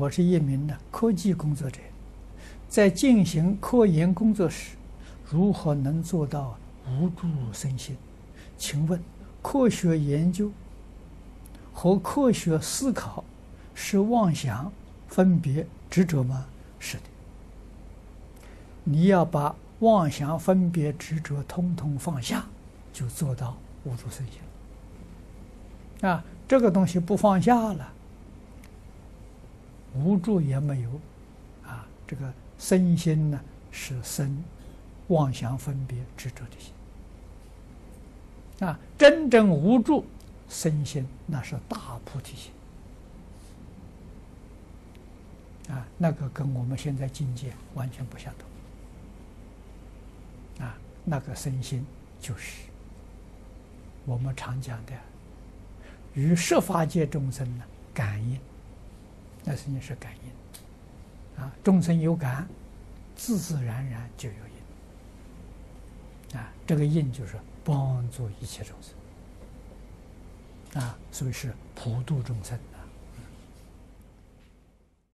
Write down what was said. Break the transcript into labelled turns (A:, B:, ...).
A: 我是一名的科技工作者，在进行科研工作时，如何能做到无住身心？请问，科学研究和科学思考是妄想、分别、执着吗？是的。你要把妄想、分别、执着通通放下，就做到无住身心。啊，这个东西不放下了。无助也没有，啊，这个身心呢是生妄想分别执着的心，啊，真正无助身心那是大菩提心，啊，那个跟我们现在境界完全不相同，啊，那个身心就是我们常讲的与十法界众生呢感应。那是你是感应，啊，众生有感，自自然然就有应，啊，这个应就是帮助一切众生，啊，所以是普度众生。